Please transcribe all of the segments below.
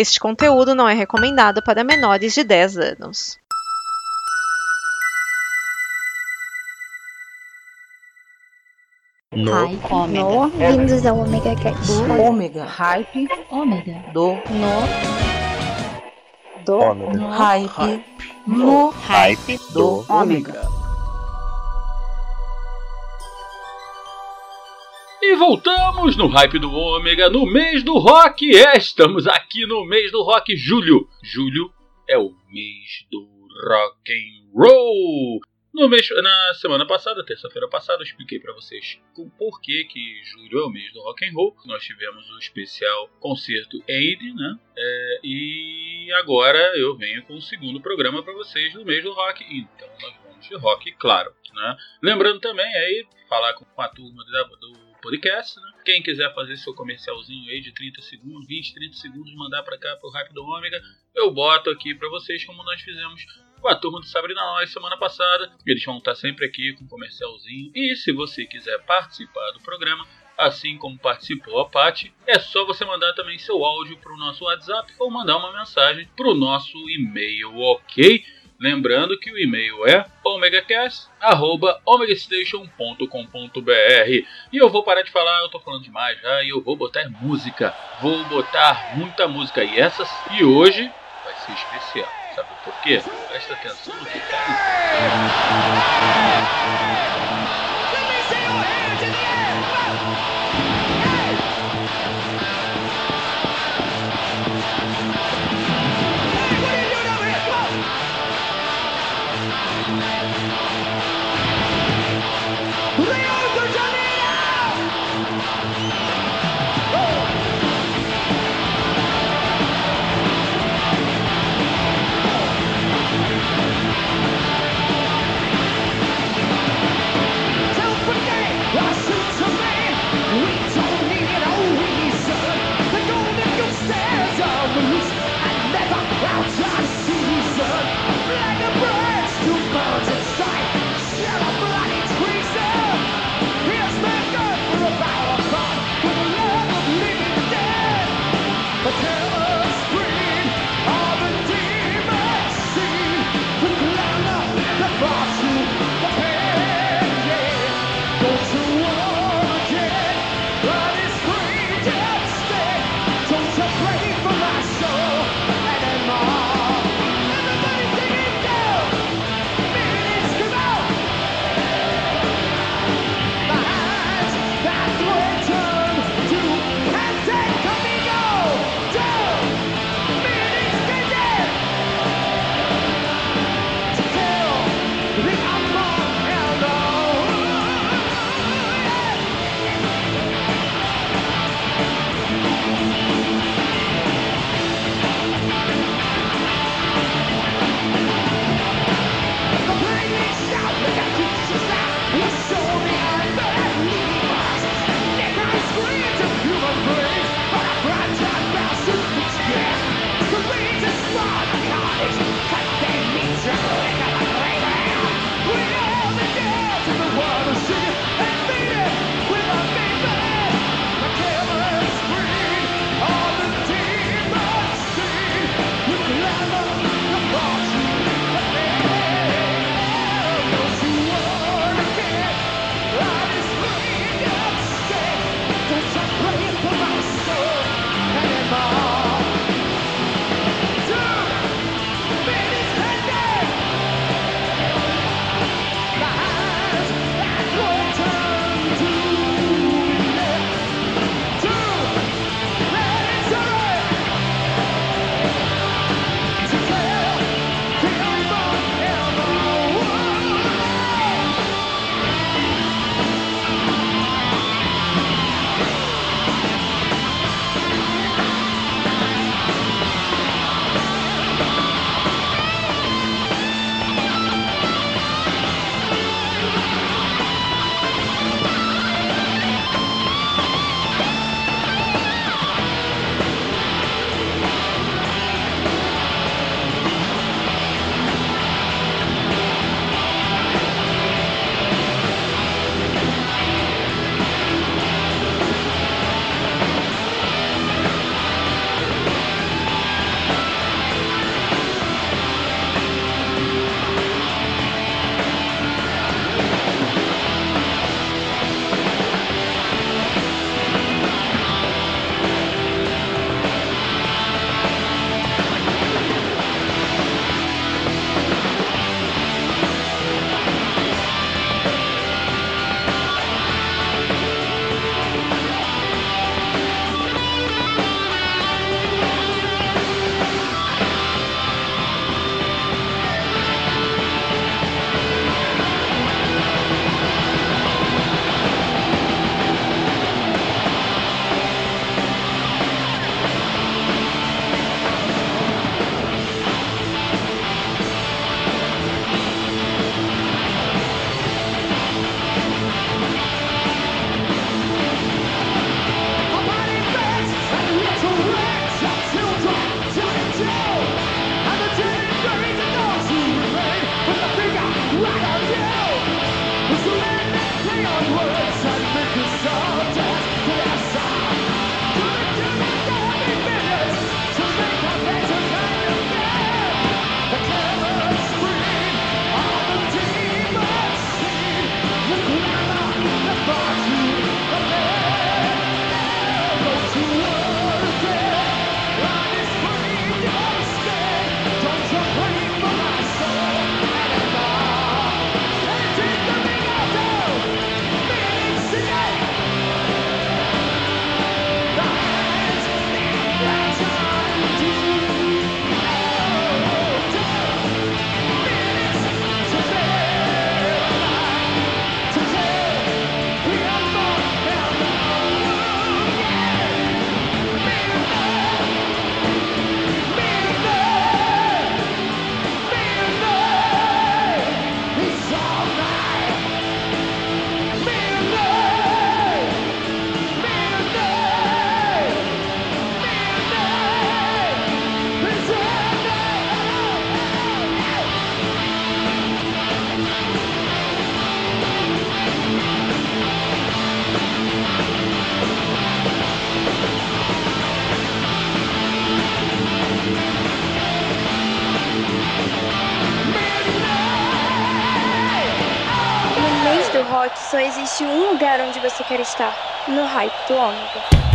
Este conteúdo não é recomendado para menores de 10 anos. No. Hype. No. Vindos ao Omega Cast. Ômega. Hype. Ômega. Do. No. Do. Ômega. No. Hype. No. Hype Do. do Ômega. E voltamos no hype do Ômega no mês do rock. É, estamos aqui no mês do rock, julho. Julho é o mês do rock and roll. No mês, na semana passada, terça-feira passada, eu expliquei para vocês o porquê que julho é o mês do rock and roll. Nós tivemos o especial concerto Aid, né? É, e agora eu venho com o segundo programa para vocês do mês do rock. Então nós vamos de rock, claro. Né? Lembrando também aí falar com a turma do podcast, né? Quem quiser fazer seu comercialzinho aí de 30 segundos, 20, 30 segundos, mandar para cá pro Hype do Ômega, eu boto aqui para vocês como nós fizemos com a turma do Sabrina Nós semana passada. Eles vão estar sempre aqui com um comercialzinho. E se você quiser participar do programa, assim como participou a Paty, é só você mandar também seu áudio para o nosso WhatsApp ou mandar uma mensagem para o nosso e-mail, ok? Lembrando que o e-mail é omegastation.omegastation.com.br E eu vou parar de falar, eu tô falando demais já, e eu vou botar música. Vou botar muita música. E essas, e hoje vai ser especial. Sabe por quê? Presta atenção no que tá só existe um lugar onde você quer estar: no hype do ômega.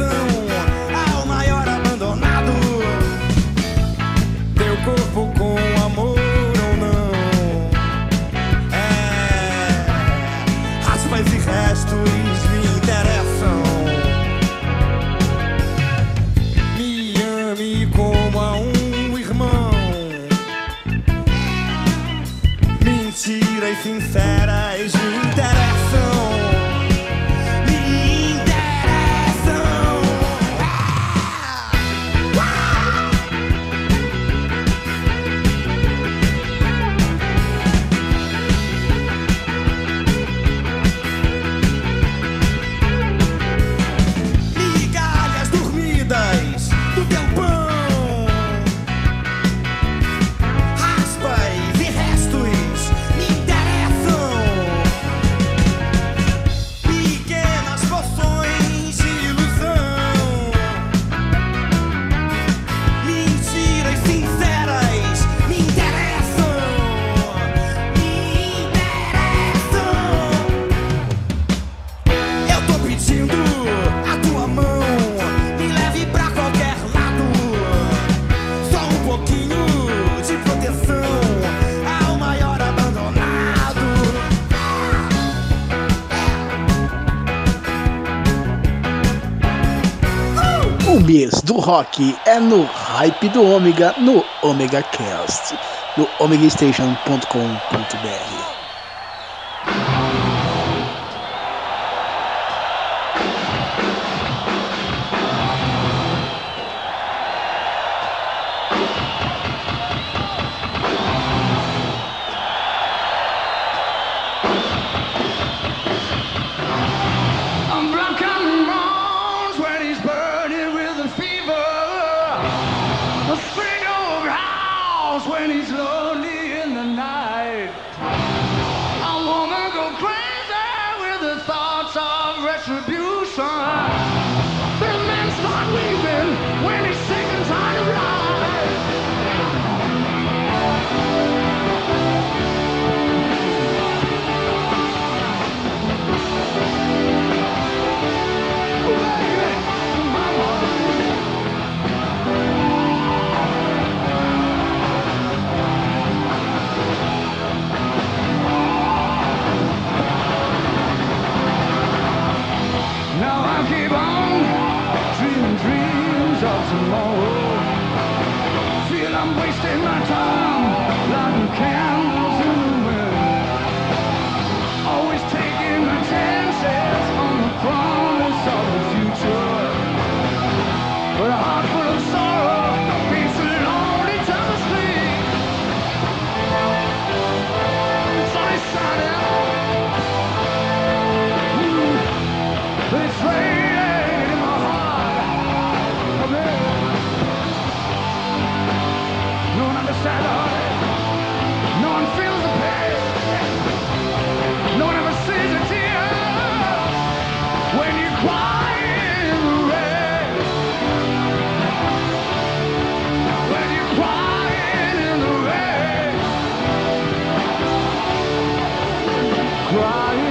nothing rock é no hype do Ômega, no Omega Cast, no omegastation.com.br. crying.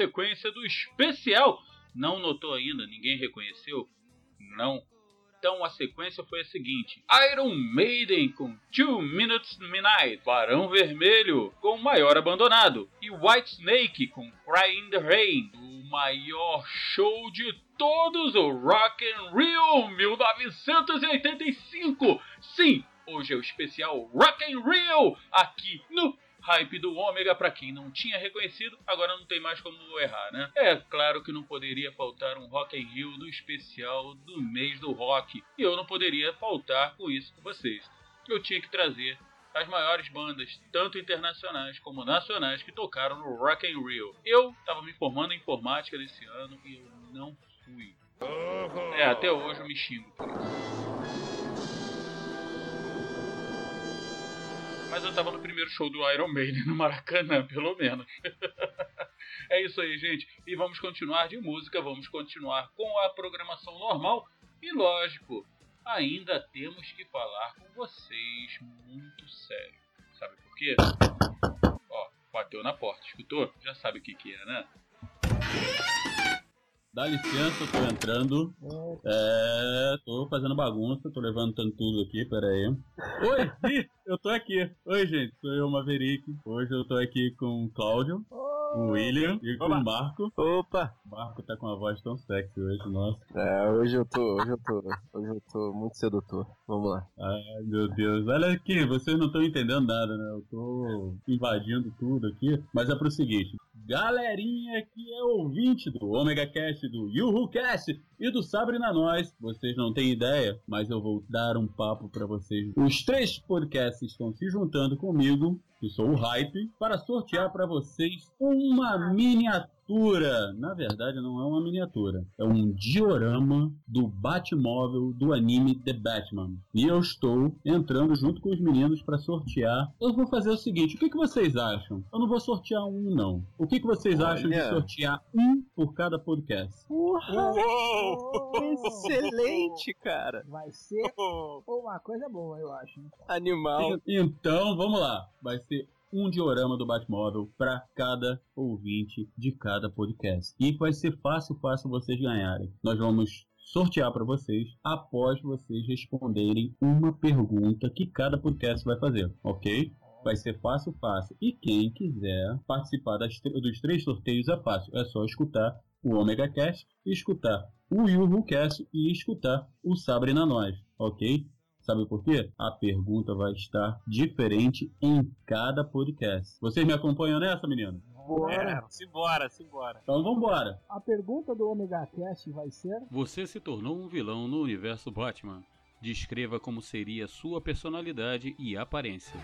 Sequência do especial, não notou ainda? Ninguém reconheceu? Não. Então a sequência foi a seguinte: Iron Maiden com Two Minutes Midnight, Barão Vermelho com Maior Abandonado e White Snake com Cry in the Rain, o maior show de todos, o Rock and Rio 1985. Sim, hoje é o especial Rock and Rio aqui no hype do Ômega, pra quem não tinha reconhecido, agora não tem mais como errar, né? É claro que não poderia faltar um Rock in Rio no especial do mês do rock, e eu não poderia faltar com isso com vocês. Eu tinha que trazer as maiores bandas, tanto internacionais como nacionais, que tocaram no Rock in Rio. Eu estava me formando em informática desse ano e eu não fui. É, até hoje eu me xingo por isso. Mas eu tava no primeiro show do Iron Maiden no Maracanã, pelo menos. é isso aí, gente. E vamos continuar de música, vamos continuar com a programação normal. E lógico, ainda temos que falar com vocês muito sério. Sabe por quê? Ó, bateu na porta, escutou? Já sabe o que que é, né? Dá licença, eu tô entrando. É, tô fazendo bagunça, tô levantando tudo aqui, pera aí. Oi, Ih, eu tô aqui. Oi, gente, sou eu, Maverick. Hoje eu tô aqui com o Cláudio, o William e com o Marco. Opa! O Marco tá com uma voz tão sexy hoje, nossa. É, hoje eu tô, hoje eu tô, hoje eu tô muito sedutor. Vamos lá. Ai, meu Deus. Olha aqui, vocês não estão entendendo nada, né? Eu tô invadindo tudo aqui. Mas é pro seguinte: galerinha que é ouvinte do Omega Cast, do Yuhu Cast e do Sabre na Nós, vocês não têm ideia, mas eu vou dar um papo pra vocês. Os três podcasts estão se juntando comigo, que sou o Hype, para sortear pra vocês uma miniatura. Na verdade, não é uma miniatura, é um diorama do Batmóvel do anime The Batman. E eu estou entrando junto com os meninos para sortear. Eu vou fazer o seguinte: o que, que vocês acham? Eu não vou sortear um, não. O que, que vocês acham de Olha. sortear um por cada podcast? Excelente, cara! Vai ser uma coisa boa, eu acho. Animal. Então, vamos lá. Vai ser um diorama do Batmóvel para cada ouvinte de cada podcast. E vai ser fácil, fácil vocês ganharem. Nós vamos sortear para vocês após vocês responderem uma pergunta que cada podcast vai fazer, ok? Vai ser fácil, fácil. E quem quiser participar das dos três sorteios é fácil. É só escutar o Omega Cast, escutar o Yuhu Cast e escutar o Sabre na Nós, ok? Sabe por quê? A pergunta vai estar diferente em cada podcast. Vocês me acompanham nessa, menino? Bora. simbora, simbora. Então vambora! A pergunta do Omega Cast vai ser: Você se tornou um vilão no universo Batman. Descreva como seria sua personalidade e aparência.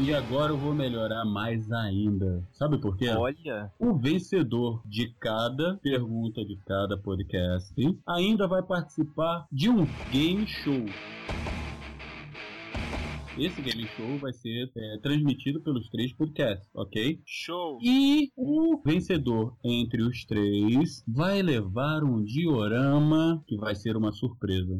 E agora eu vou melhorar mais ainda. Sabe por quê? Olha, O vencedor de cada pergunta de cada podcast ainda vai participar de um game show. Esse game show vai ser é, transmitido pelos três podcasts, ok? show. E o vencedor entre os três vai levar um diorama que vai ser uma surpresa.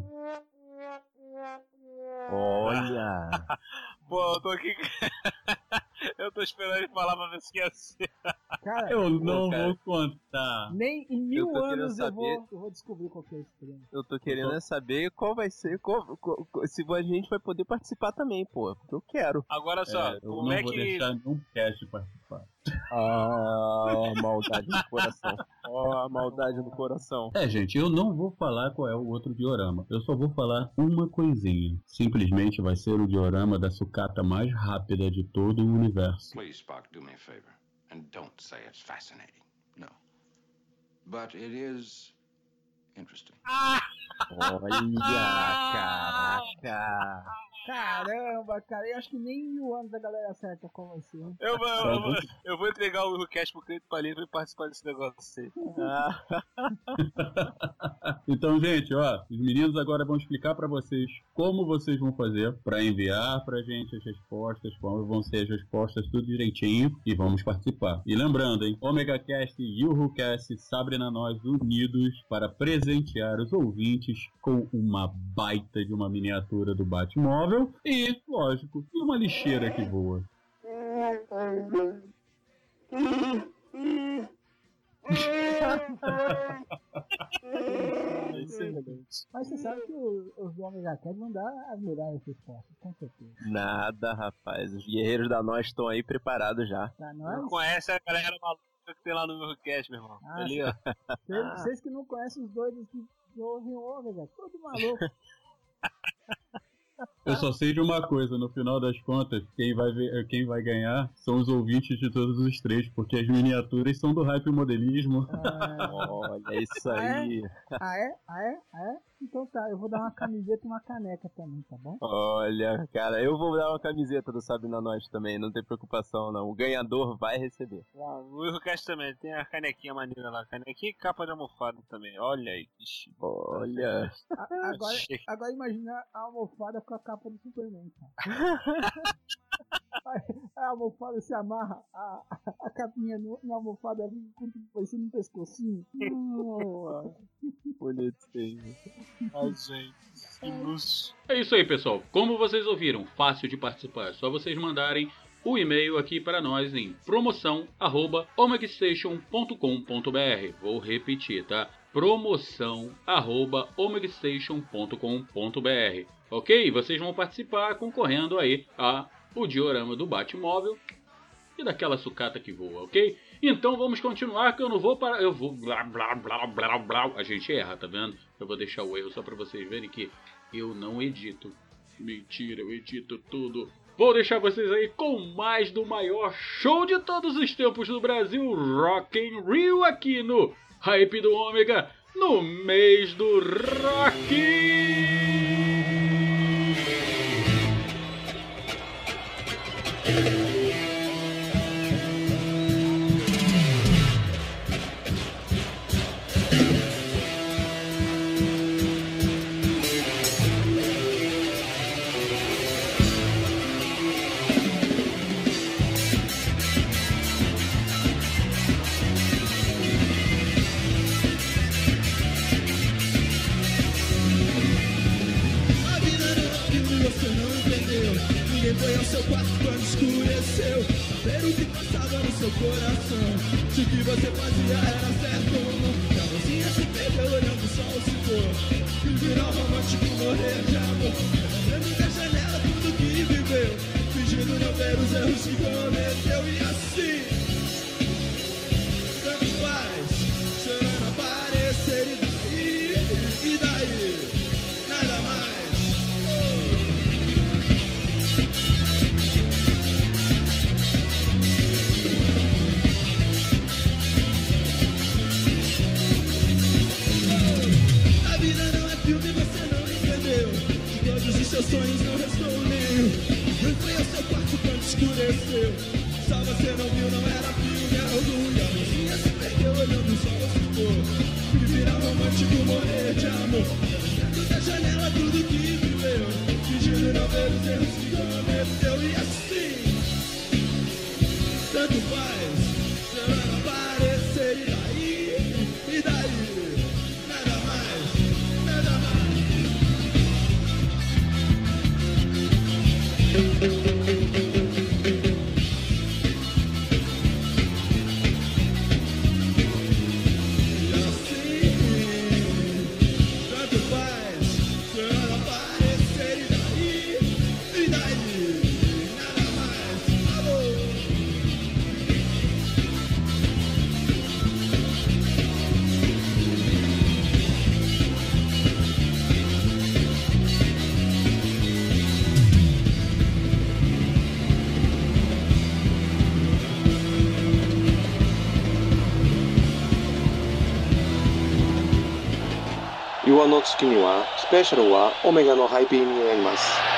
Olha. Pô, eu tô aqui. Eu tô esperando ele falar pra ver se ser. Cara, Eu não cara. vou contar. nem em mil Eu tô anos eu saber- vou, eu vou descobrir qual que é esse prêmio. Eu tô querendo é saber qual vai ser, qual- qual- qual- se a gente vai poder participar também, pô. Porque eu quero. Agora só, É, eu como não é vou que. deixar nenhum cast participar. Ah, maldade no coração. Ó, a maldade no coração. É, gente, eu não vou falar qual é o outro diorama. Eu só vou falar uma coisinha. Simplesmente vai ser o diorama da sucata mais rápida de todo o universo. Please, Spock, do me a favor. And don't say it's fascinating. No. But it is interesting. Olha, caraca. Caramba, cara, eu acho que nem em mil anos a galera acerta vai ser. hein? Eu vou, eu, vou, eu vou entregar o cast pro Cleito Palito e participar desse negócio aí. Ah, Então, gente, ó, os meninos agora vão explicar pra vocês como vocês vão fazer pra enviar pra gente as respostas, como vão ser as respostas, tudo direitinho e vamos participar. E lembrando, hein, Omega Cast e UruCast Sabrina Nós unidos para presentear os ouvintes com uma baita de uma miniatura do Batmóvel e, lógico, e uma lixeira que voa. Mas você sabe que o- os do Omega Cat vão dar as melhores respostas, com certeza. nada, rapaz. Os guerreiros da nós estão aí preparados já. Tá, Não nós? conhece a galera maluca que tem lá no meu cast, meu irmão. Ah, Ali, ó. Vocês vocês que não conhecem os doidos que que ouvem o Ômega, todo maluco. Eu só sei de uma coisa, no final das contas, quem vai, ver, quem vai ganhar são os ouvintes de todos os três, porque as miniaturas são do hype modelismo. Olha é isso aí. Ah é? Ah é? Ah é? Então tá, eu vou dar uma camiseta e uma caneca também, tá bom? Olha, cara, eu vou dar uma camiseta do Sabe na Nós também, não tem preocupação não. O ganhador vai receber. O Eurocast também tem a canequinha maneira lá. Canequinha e capa de almofada também. Olha aí, que chique. Olha. A- agora, agora imagina a almofada com a capa do Superman, cara. A almofada se amarra, a, a capinha no, na almofada fica com- parecendo um pescocinho. Nossa. Gente. Luxo. É isso aí, pessoal. Como vocês ouviram, fácil de participar. É só vocês mandarem o e-mail aqui para nós em promoção@omegastation.com.br. Vou repetir, tá? promoção@omegastation.com.br. OK? Vocês vão participar concorrendo aí a o diorama do Batmóvel e daquela sucata que voa, OK? Então vamos continuar que eu não vou parar, eu vou blá blá blá blá blá. A gente erra, tá vendo? Eu vou deixar o erro só para vocês verem que eu não edito. Mentira, eu edito tudo. Vou deixar vocês aí com mais do maior show de todos os tempos do Brasil, Rock in Rio, aqui no Hype do Ômega, no mês do Rock. Só você não スペシャルはオメガのハイピーになります。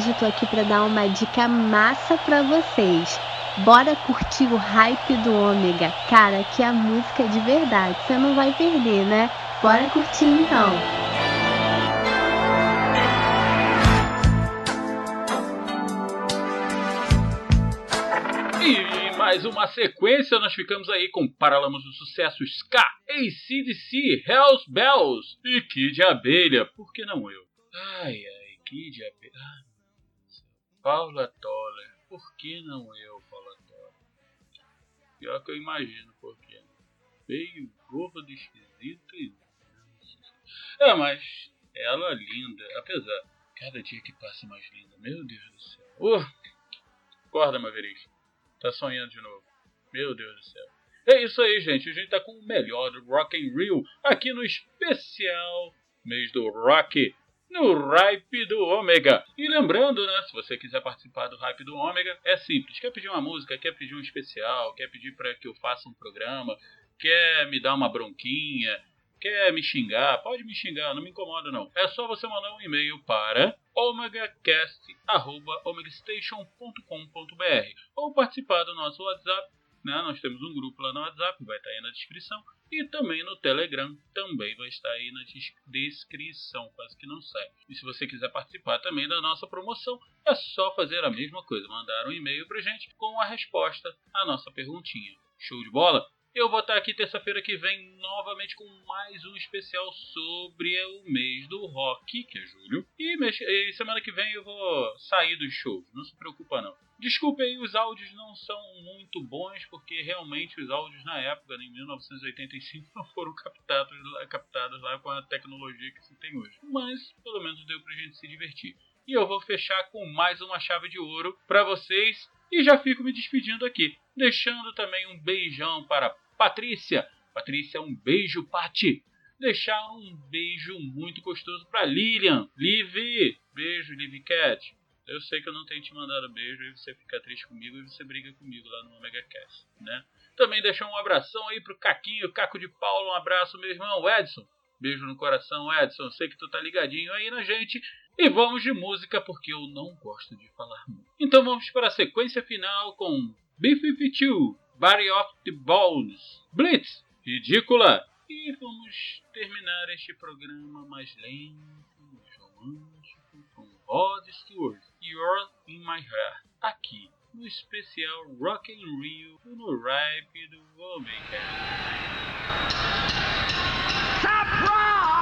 Hoje eu tô aqui para dar uma dica massa para vocês. Bora curtir o hype do Ômega. Cara, que a música é de verdade. Você não vai perder, né? Bora curtir então. E mais uma sequência, nós ficamos aí com Paralamas do Sucesso Ska, ACDC, Hells Bells e Kid Abelha. Por que não eu? Ai, ai, Kid Abelha. Paula Toller. Por que não eu, Paula Toller? Pior que eu imagino por quê. Meio gordo, esquisito e... É, mas ela linda. Apesar, cada dia que passa mais linda. Meu Deus do céu. Uh, acorda, Maverick. Tá sonhando de novo. Meu Deus do céu. É isso aí, gente. A gente tá com o melhor do Rock Rio aqui no especial mês do Rock no Hype do Ômega. E lembrando, né, se você quiser participar do Hype do Ômega, é simples. Quer pedir uma música, quer pedir um especial, quer pedir para que eu faça um programa, quer me dar uma bronquinha, quer me xingar, pode me xingar, não me incomoda não. É só você mandar um e-mail para omegacast.omegastation.com.br ou participar do nosso WhatsApp. Né? Nós temos um grupo lá no WhatsApp, vai estar aí na descrição. E também no Telegram, também vai estar aí na descrição, quase que não sai. E se você quiser participar também da nossa promoção, é só fazer a mesma coisa, mandar um e-mail pra gente com a resposta à nossa perguntinha. Show de bola? Eu vou estar aqui terça-feira que vem novamente com mais um especial sobre o mês do rock, que é julho. E, mês, e semana que vem eu vou sair dos shows, não se preocupa não. Desculpe aí, os áudios não são muito bons, porque realmente os áudios na época, em 1985, não foram captados, captados lá com a tecnologia que se tem hoje. Mas pelo menos deu pra gente se divertir. E eu vou fechar com mais uma chave de ouro para vocês e já fico me despedindo aqui, deixando também um beijão para Patrícia. Patrícia, um beijo, Pati. Deixar um beijo muito gostoso para Lilian. Liv, beijo, Liv Cat. Eu sei que eu não tenho te mandado beijo e você fica triste comigo e você briga comigo lá no Omega Cast, né? Também deixar um abração aí pro Caquinho, Caco de Paulo, um abraço, meu irmão Edson. Beijo no coração, Edson. Sei que tu tá ligadinho aí na gente. E vamos de música porque eu não gosto de falar muito. Então vamos para a sequência final com B-52, Body of the Balls, Blitz, Ridícula. E vamos terminar este programa mais lento, romântico, com Rod Stewart, You're in My Heart, aqui no especial Rock in Rio no Ripe do Omega. hard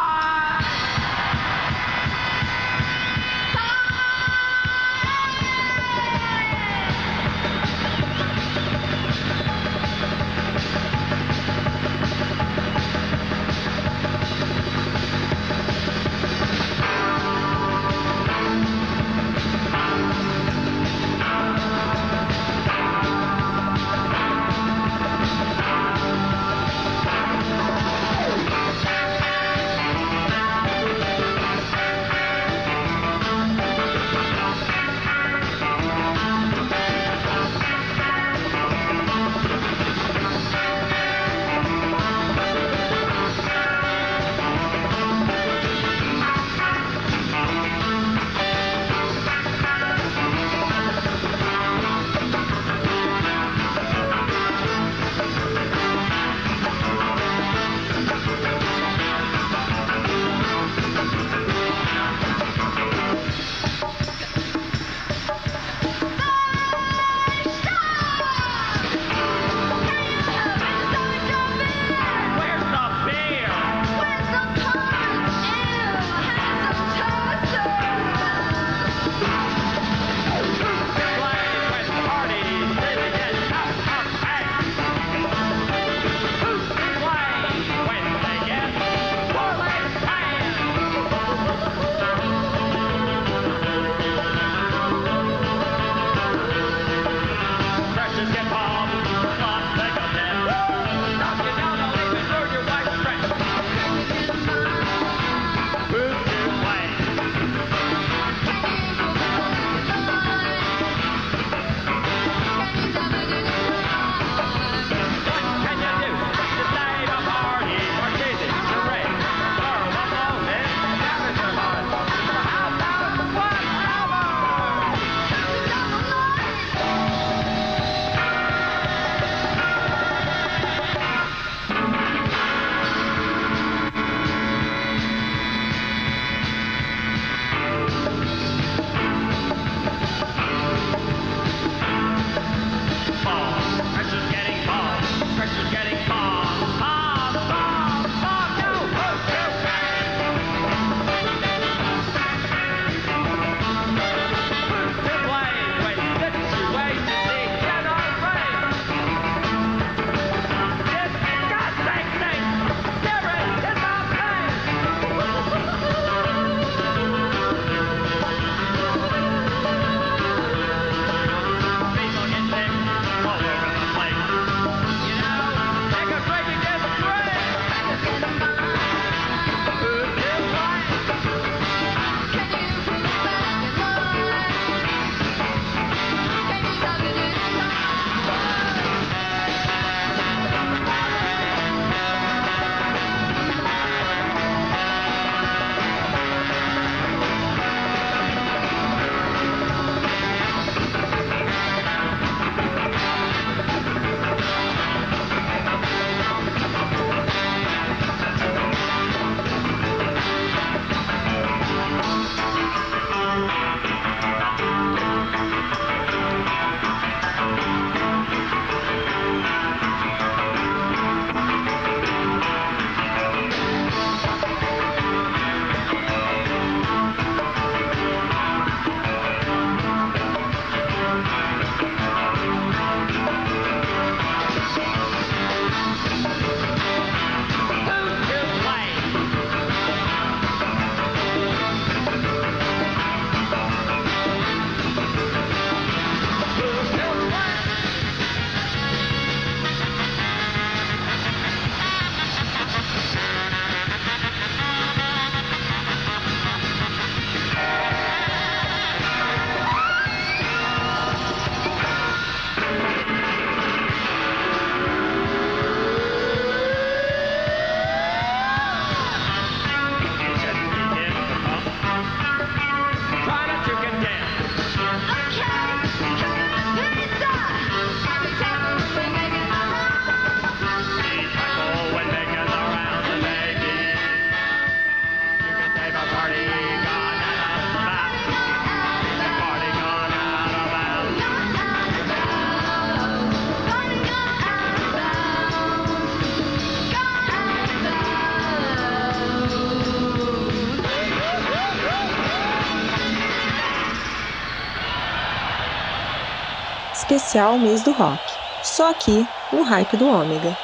especial Mês do Rock. Só aqui, no Hype do Ômega.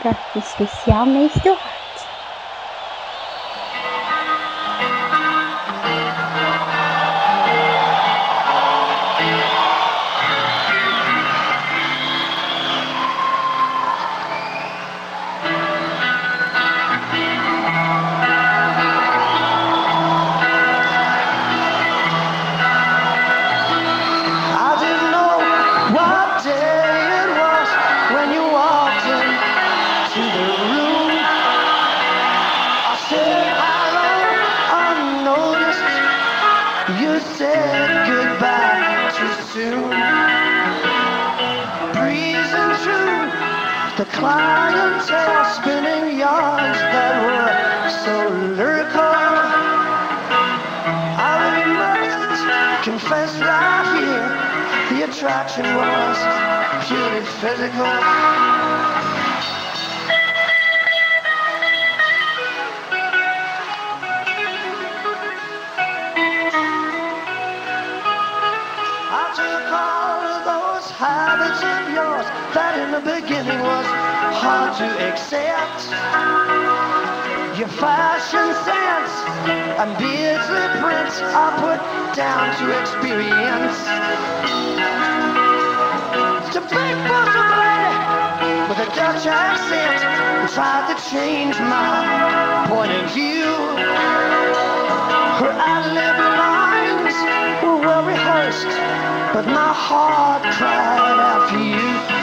para especial mês do experience. To bosom lady with a Dutch accent who tried to change my point of view. Her ad-lib lines were well rehearsed, but my heart cried out for you.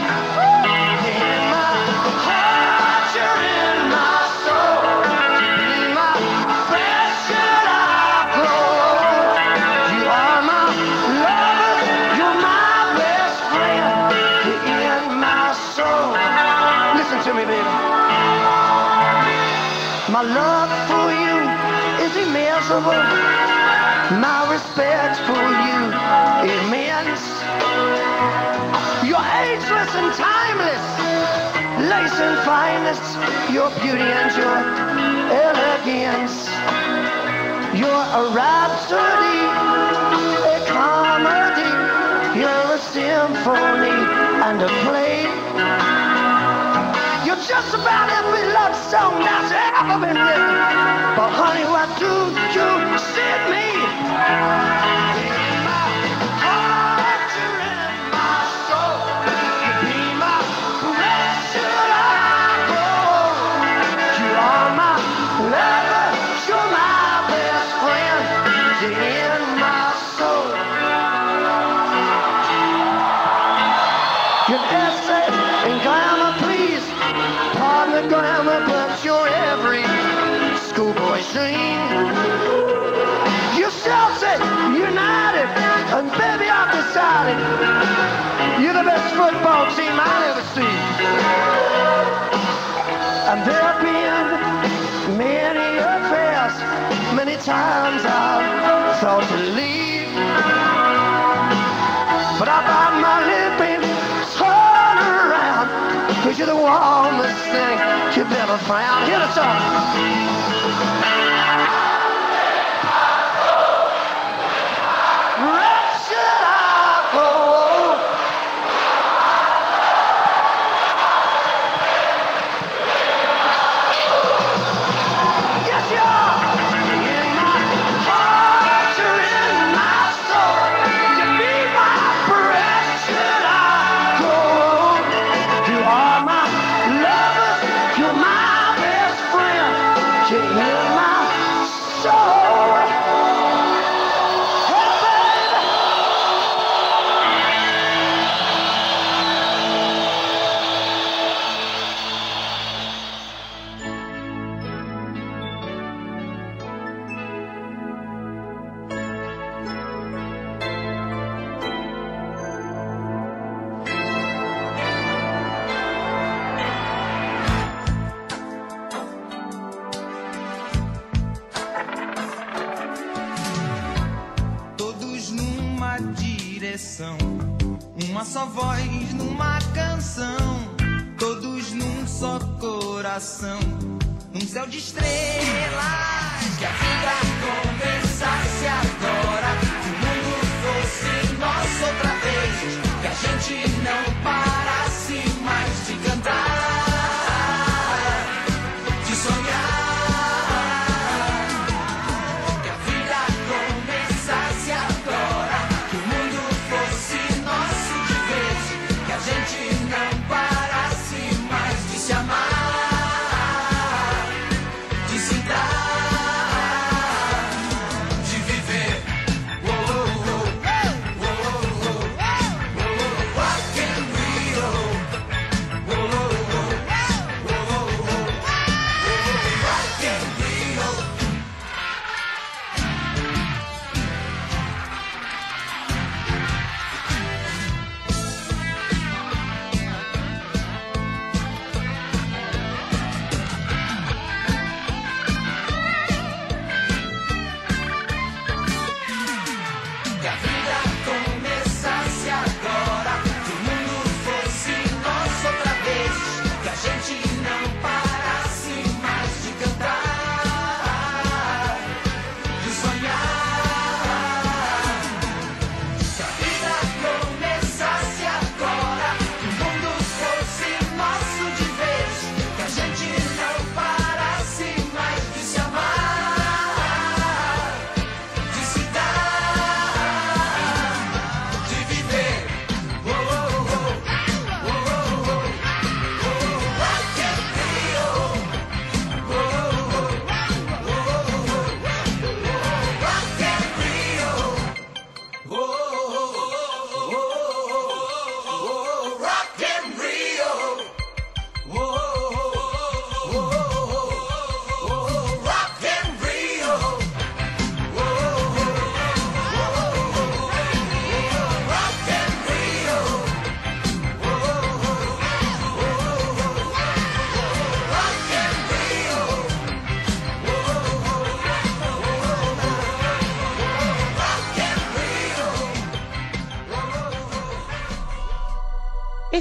My love for you is immeasurable. My respect for you immense. You're ageless and timeless, lace and fineness, your beauty and your elegance. You're a rhapsody, a comedy. You're a symphony and a play. You're just about every love song that's ever been written. But honey, what do you send me? Baby, I've decided you're the best football team I've ever seen. And there have been many affairs, many times I've thought to leave. But I bite my lip and turn around, cause you're the warmest thing you've ever found. Hear the song.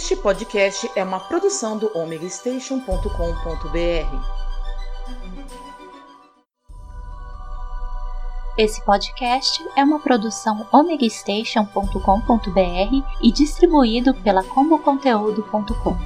Este podcast é uma produção do omegastation.com.br. Esse podcast é uma produção omegastation.com.br e distribuído pela comboconteúdo.com.